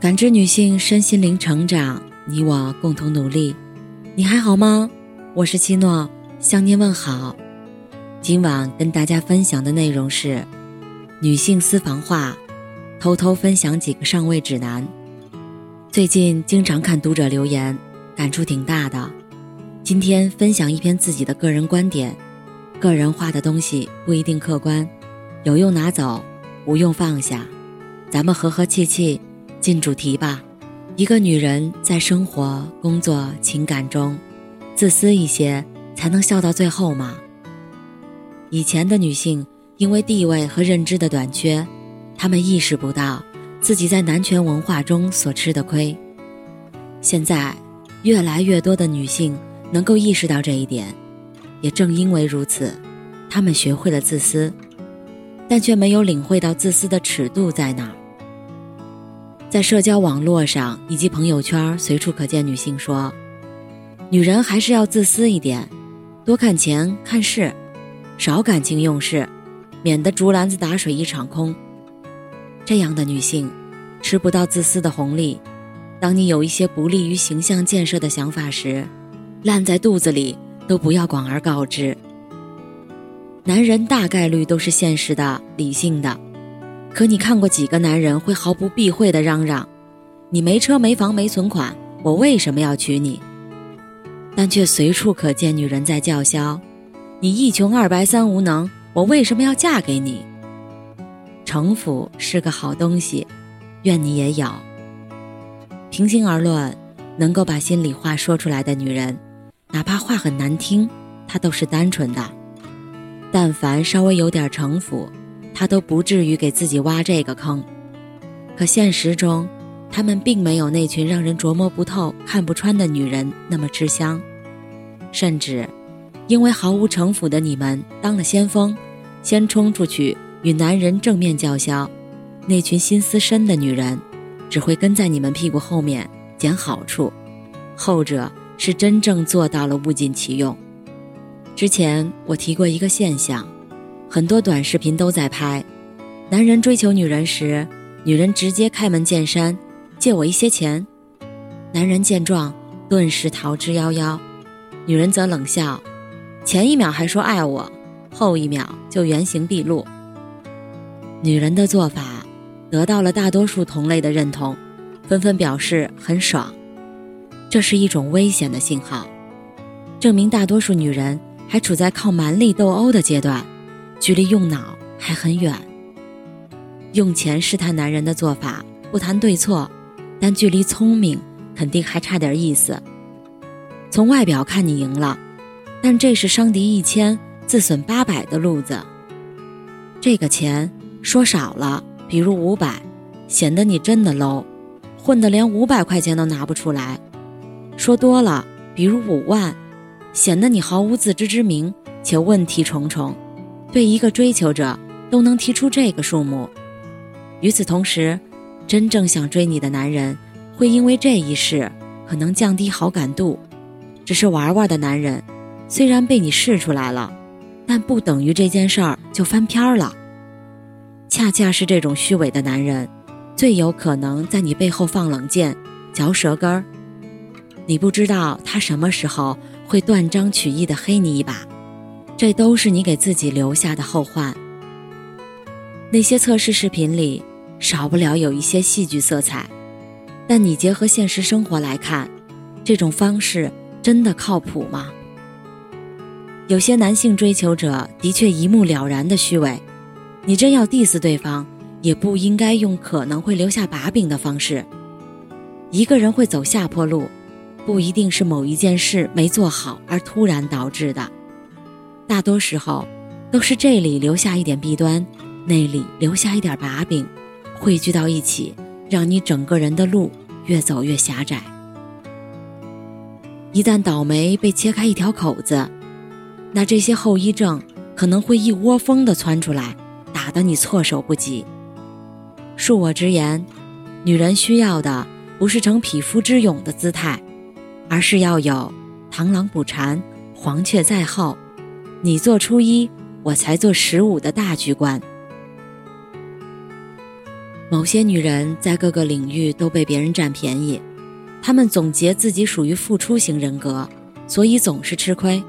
感知女性身心灵成长，你我共同努力。你还好吗？我是七诺，向您问好。今晚跟大家分享的内容是女性私房话，偷偷分享几个上位指南。最近经常看读者留言，感触挺大的。今天分享一篇自己的个人观点，个人化的东西不一定客观，有用拿走，无用放下。咱们和和气气。进主题吧。一个女人在生活、工作、情感中，自私一些，才能笑到最后吗？以前的女性因为地位和认知的短缺，她们意识不到自己在男权文化中所吃的亏。现在，越来越多的女性能够意识到这一点，也正因为如此，她们学会了自私，但却没有领会到自私的尺度在哪。在社交网络上以及朋友圈，随处可见女性说：“女人还是要自私一点，多看钱看事，少感情用事，免得竹篮子打水一场空。”这样的女性，吃不到自私的红利。当你有一些不利于形象建设的想法时，烂在肚子里都不要广而告之。男人大概率都是现实的、理性的。可你看过几个男人会毫不避讳地嚷嚷：“你没车没房没存款，我为什么要娶你？”但却随处可见女人在叫嚣：“你一穷二白三无能，我为什么要嫁给你？”城府是个好东西，愿你也有。平心而论，能够把心里话说出来的女人，哪怕话很难听，她都是单纯的。但凡稍微有点城府。他都不至于给自己挖这个坑，可现实中，他们并没有那群让人琢磨不透、看不穿的女人那么吃香，甚至，因为毫无城府的你们当了先锋，先冲出去与男人正面叫嚣，那群心思深的女人，只会跟在你们屁股后面捡好处，后者是真正做到了物尽其用。之前我提过一个现象。很多短视频都在拍，男人追求女人时，女人直接开门见山，借我一些钱。男人见状，顿时逃之夭夭，女人则冷笑，前一秒还说爱我，后一秒就原形毕露。女人的做法得到了大多数同类的认同，纷纷表示很爽。这是一种危险的信号，证明大多数女人还处在靠蛮力斗殴的阶段。距离用脑还很远。用钱试探男人的做法，不谈对错，但距离聪明肯定还差点意思。从外表看你赢了，但这是伤敌一千自损八百的路子。这个钱说少了，比如五百，显得你真的 low，混得连五百块钱都拿不出来；说多了，比如五万，显得你毫无自知之明且问题重重。对一个追求者都能提出这个数目，与此同时，真正想追你的男人会因为这一事可能降低好感度。只是玩玩的男人，虽然被你试出来了，但不等于这件事儿就翻篇了。恰恰是这种虚伪的男人，最有可能在你背后放冷箭、嚼舌根儿。你不知道他什么时候会断章取义的黑你一把。这都是你给自己留下的后患。那些测试视频里，少不了有一些戏剧色彩，但你结合现实生活来看，这种方式真的靠谱吗？有些男性追求者的确一目了然的虚伪，你真要 diss 对方，也不应该用可能会留下把柄的方式。一个人会走下坡路，不一定是某一件事没做好而突然导致的。大多时候，都是这里留下一点弊端，那里留下一点把柄，汇聚到一起，让你整个人的路越走越狭窄。一旦倒霉被切开一条口子，那这些后遗症可能会一窝蜂的窜出来，打得你措手不及。恕我直言，女人需要的不是逞匹夫之勇的姿态，而是要有螳螂捕蝉，黄雀在后。你做初一，我才做十五的大局观。某些女人在各个领域都被别人占便宜，她们总结自己属于付出型人格，所以总是吃亏。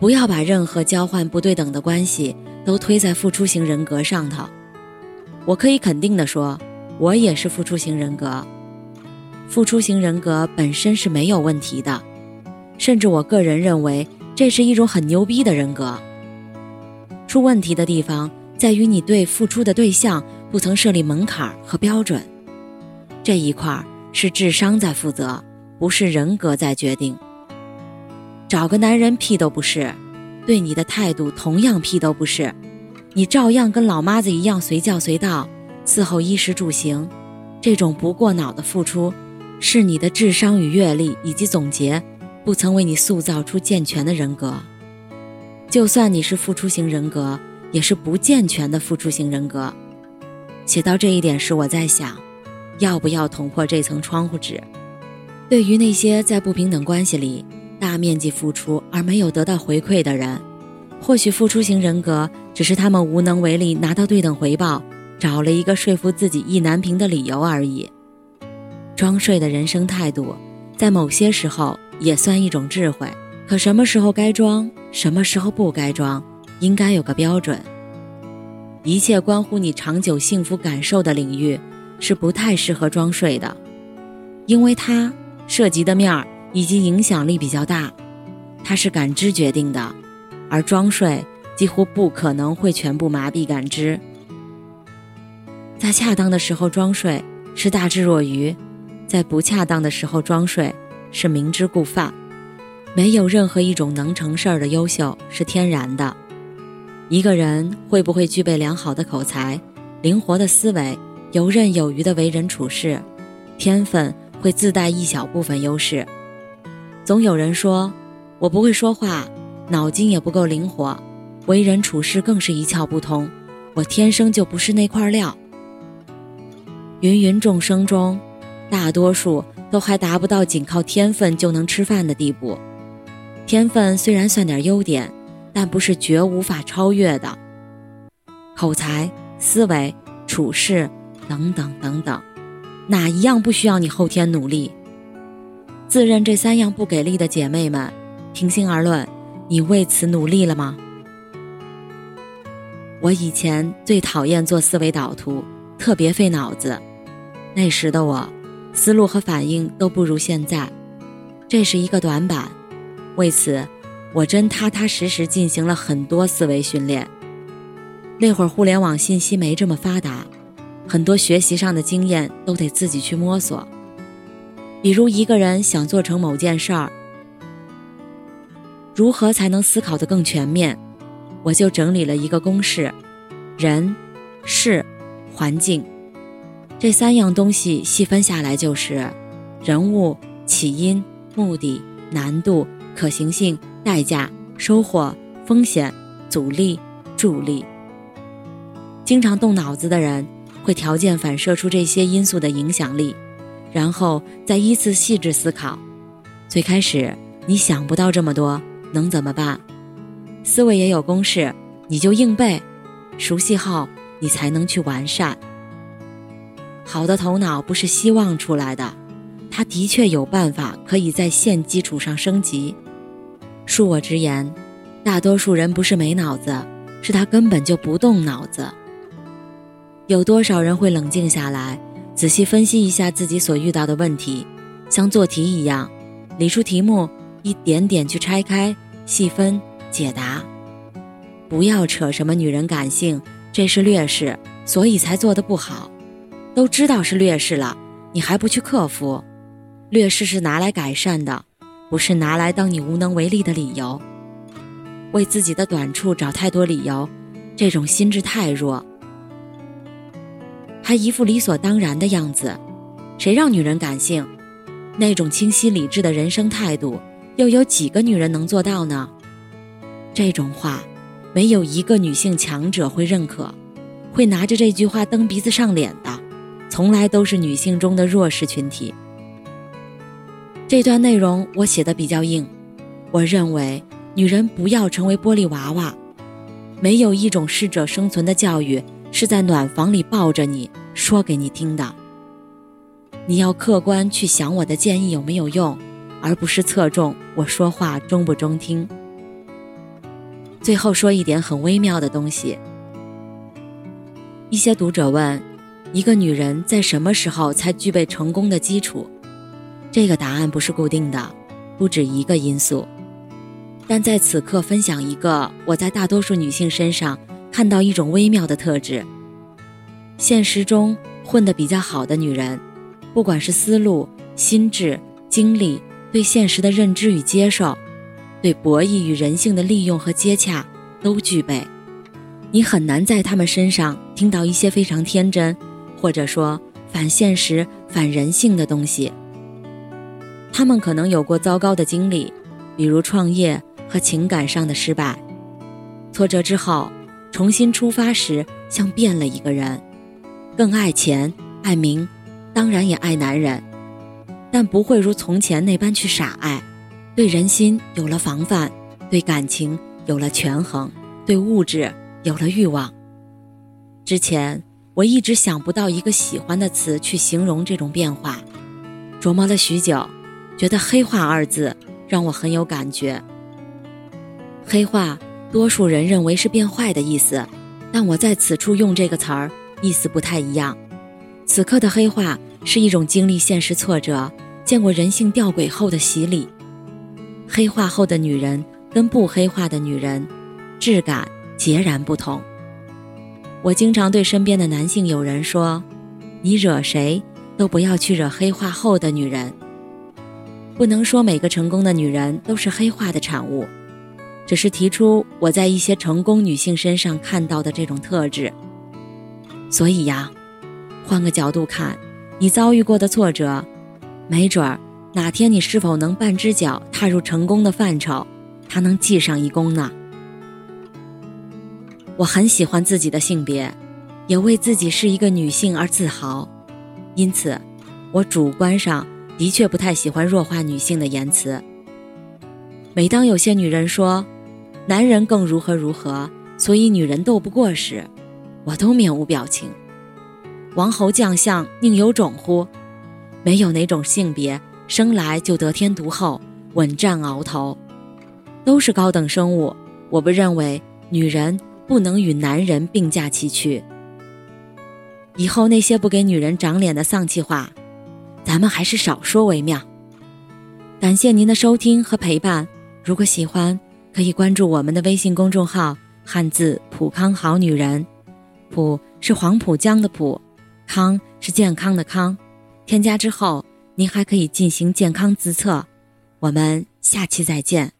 不要把任何交换不对等的关系都推在付出型人格上头。我可以肯定的说，我也是付出型人格。付出型人格本身是没有问题的，甚至我个人认为这是一种很牛逼的人格。出问题的地方在于你对付出的对象不曾设立门槛和标准，这一块是智商在负责，不是人格在决定。找个男人屁都不是，对你的态度同样屁都不是，你照样跟老妈子一样随叫随到，伺候衣食住行，这种不过脑的付出，是你的智商与阅历以及总结不曾为你塑造出健全的人格。就算你是付出型人格，也是不健全的付出型人格。写到这一点时，我在想，要不要捅破这层窗户纸？对于那些在不平等关系里大面积付出而没有得到回馈的人，或许付出型人格只是他们无能为力拿到对等回报，找了一个说服自己意难平的理由而已。装睡的人生态度，在某些时候也算一种智慧。可什么时候该装，什么时候不该装，应该有个标准。一切关乎你长久幸福感受的领域，是不太适合装睡的，因为它涉及的面儿以及影响力比较大，它是感知决定的，而装睡几乎不可能会全部麻痹感知。在恰当的时候装睡是大智若愚，在不恰当的时候装睡是明知故犯。没有任何一种能成事儿的优秀是天然的。一个人会不会具备良好的口才、灵活的思维、游刃有余的为人处事，天分会自带一小部分优势。总有人说，我不会说话，脑筋也不够灵活，为人处事更是一窍不通，我天生就不是那块料。芸芸众生中，大多数都还达不到仅靠天分就能吃饭的地步。天分虽然算点优点，但不是绝无法超越的。口才、思维、处事等等等等，哪一样不需要你后天努力？自认这三样不给力的姐妹们，平心而论，你为此努力了吗？我以前最讨厌做思维导图，特别费脑子。那时的我，思路和反应都不如现在，这是一个短板。为此，我真踏踏实实进行了很多思维训练。那会儿互联网信息没这么发达，很多学习上的经验都得自己去摸索。比如一个人想做成某件事儿，如何才能思考得更全面？我就整理了一个公式：人、事、环境这三样东西细分下来就是人物、起因、目的、难度。可行性、代价、收获、风险、阻力、助力。经常动脑子的人会条件反射出这些因素的影响力，然后再依次细致思考。最开始你想不到这么多，能怎么办？思维也有公式，你就硬背。熟悉后，你才能去完善。好的头脑不是希望出来的。他的确有办法可以在现基础上升级。恕我直言，大多数人不是没脑子，是他根本就不动脑子。有多少人会冷静下来，仔细分析一下自己所遇到的问题，像做题一样，理出题目，一点点去拆开、细分、解答。不要扯什么女人感性，这是劣势，所以才做得不好。都知道是劣势了，你还不去克服？劣势是拿来改善的，不是拿来当你无能为力的理由。为自己的短处找太多理由，这种心智太弱，还一副理所当然的样子。谁让女人感性？那种清晰理智的人生态度，又有几个女人能做到呢？这种话，没有一个女性强者会认可，会拿着这句话蹬鼻子上脸，从来都是女性中的弱势群体。这段内容我写的比较硬，我认为女人不要成为玻璃娃娃，没有一种适者生存的教育是在暖房里抱着你说给你听的。你要客观去想我的建议有没有用，而不是侧重我说话中不中听。最后说一点很微妙的东西。一些读者问：一个女人在什么时候才具备成功的基础？这个答案不是固定的，不止一个因素。但在此刻分享一个我在大多数女性身上看到一种微妙的特质：现实中混得比较好的女人。不管是思路、心智、精力，对现实的认知与接受，对博弈与人性的利用和接洽，都具备。你很难在他们身上听到一些非常天真，或者说反现实、反人性的东西。他们可能有过糟糕的经历，比如创业和情感上的失败，挫折之后重新出发时，像变了一个人，更爱钱、爱名。当然也爱男人，但不会如从前那般去傻爱，对人心有了防范，对感情有了权衡，对物质有了欲望。之前我一直想不到一个喜欢的词去形容这种变化，琢磨了许久，觉得“黑化”二字让我很有感觉。黑化，多数人认为是变坏的意思，但我在此处用这个词儿，意思不太一样。此刻的黑化是一种经历现实挫折、见过人性吊诡后的洗礼。黑化后的女人跟不黑化的女人，质感截然不同。我经常对身边的男性友人说：“你惹谁都不要去惹黑化后的女人。”不能说每个成功的女人都是黑化的产物，只是提出我在一些成功女性身上看到的这种特质。所以呀。换个角度看，你遭遇过的挫折，没准儿哪天你是否能半只脚踏入成功的范畴，他能记上一功呢？我很喜欢自己的性别，也为自己是一个女性而自豪，因此，我主观上的确不太喜欢弱化女性的言辞。每当有些女人说，男人更如何如何，所以女人斗不过时，我都面无表情。王侯将相宁有种乎？没有哪种性别生来就得天独厚、稳占鳌头，都是高等生物。我不认为女人不能与男人并驾齐驱。以后那些不给女人长脸的丧气话，咱们还是少说为妙。感谢您的收听和陪伴。如果喜欢，可以关注我们的微信公众号“汉字普康好女人”，普是黄浦江的浦。康是健康的康，添加之后您还可以进行健康自测，我们下期再见。